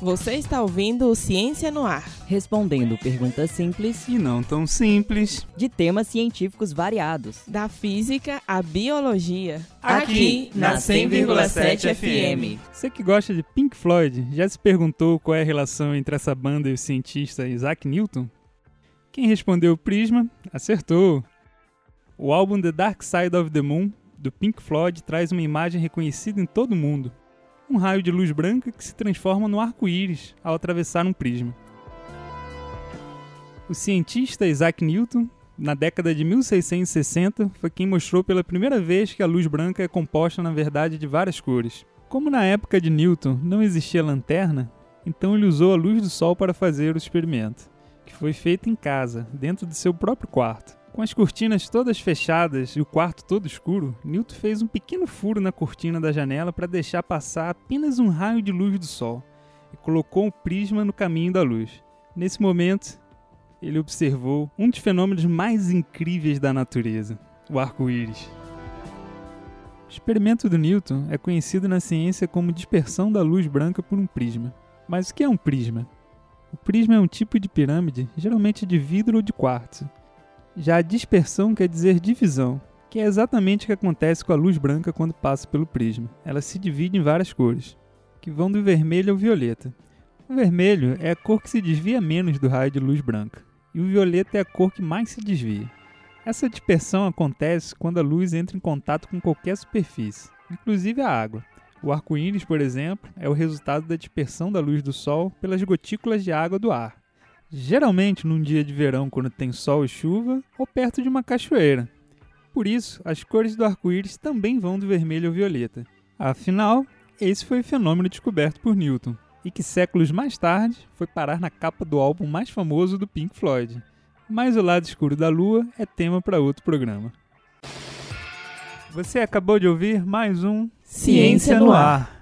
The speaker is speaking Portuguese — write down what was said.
Você está ouvindo o Ciência no Ar. Respondendo perguntas simples E não tão simples. de temas científicos variados. Da física à biologia. Aqui, na 100,7 FM. Você que gosta de Pink Floyd, já se perguntou qual é a relação entre essa banda e o cientista Isaac Newton? Quem respondeu Prisma, acertou. O álbum The Dark Side of the Moon, do Pink Floyd, traz uma imagem reconhecida em todo o mundo. Um raio de luz branca que se transforma no arco-íris ao atravessar um prisma. O cientista Isaac Newton, na década de 1660, foi quem mostrou pela primeira vez que a luz branca é composta, na verdade, de várias cores. Como na época de Newton não existia lanterna, então ele usou a luz do sol para fazer o experimento, que foi feito em casa, dentro de seu próprio quarto. Com as cortinas todas fechadas e o quarto todo escuro, Newton fez um pequeno furo na cortina da janela para deixar passar apenas um raio de luz do sol e colocou um prisma no caminho da luz. Nesse momento, ele observou um dos fenômenos mais incríveis da natureza, o arco-íris. O experimento do Newton é conhecido na ciência como dispersão da luz branca por um prisma. Mas o que é um prisma? O prisma é um tipo de pirâmide, geralmente de vidro ou de quartzo. Já a dispersão quer dizer divisão, que é exatamente o que acontece com a luz branca quando passa pelo prisma. Ela se divide em várias cores, que vão do vermelho ao violeta. O vermelho é a cor que se desvia menos do raio de luz branca, e o violeta é a cor que mais se desvia. Essa dispersão acontece quando a luz entra em contato com qualquer superfície, inclusive a água. O arco-íris, por exemplo, é o resultado da dispersão da luz do Sol pelas gotículas de água do ar. Geralmente num dia de verão, quando tem sol e chuva, ou perto de uma cachoeira. Por isso, as cores do arco-íris também vão do vermelho ao violeta. Afinal, esse foi o fenômeno descoberto por Newton, e que séculos mais tarde foi parar na capa do álbum mais famoso do Pink Floyd. Mas o lado escuro da lua é tema para outro programa. Você acabou de ouvir mais um Ciência no Ar.